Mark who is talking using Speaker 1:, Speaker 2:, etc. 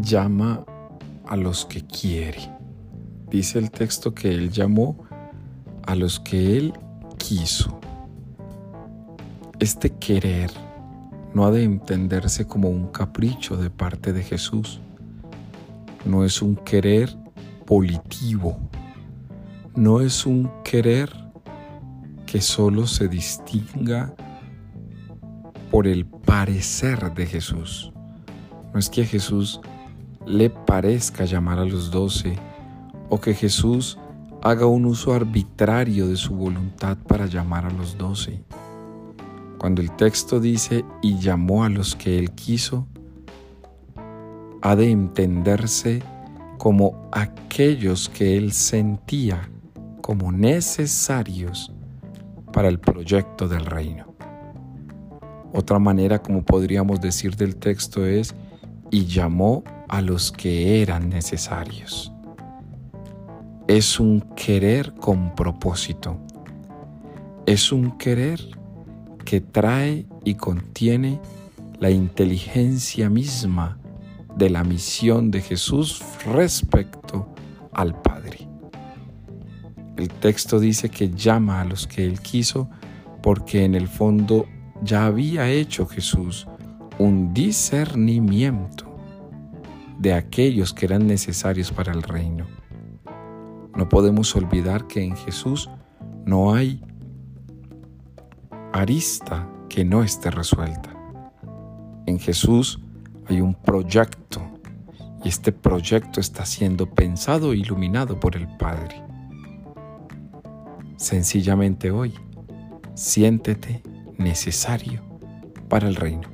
Speaker 1: llama a los que quiere. Dice el texto que Él llamó a los que Él quiso. Este querer no ha de entenderse como un capricho de parte de Jesús. No es un querer volitivo. No es un querer que solo se distinga por el parecer de Jesús. No es que Jesús le parezca llamar a los doce o que Jesús haga un uso arbitrario de su voluntad para llamar a los doce. Cuando el texto dice y llamó a los que él quiso, ha de entenderse como aquellos que él sentía como necesarios para el proyecto del reino. Otra manera como podríamos decir del texto es y llamó a los que eran necesarios. Es un querer con propósito. Es un querer que trae y contiene la inteligencia misma de la misión de Jesús respecto al Padre. El texto dice que llama a los que Él quiso porque en el fondo ya había hecho Jesús un discernimiento de aquellos que eran necesarios para el reino. No podemos olvidar que en Jesús no hay arista que no esté resuelta. En Jesús hay un proyecto y este proyecto está siendo pensado e iluminado por el Padre. Sencillamente hoy, siéntete necesario para el reino.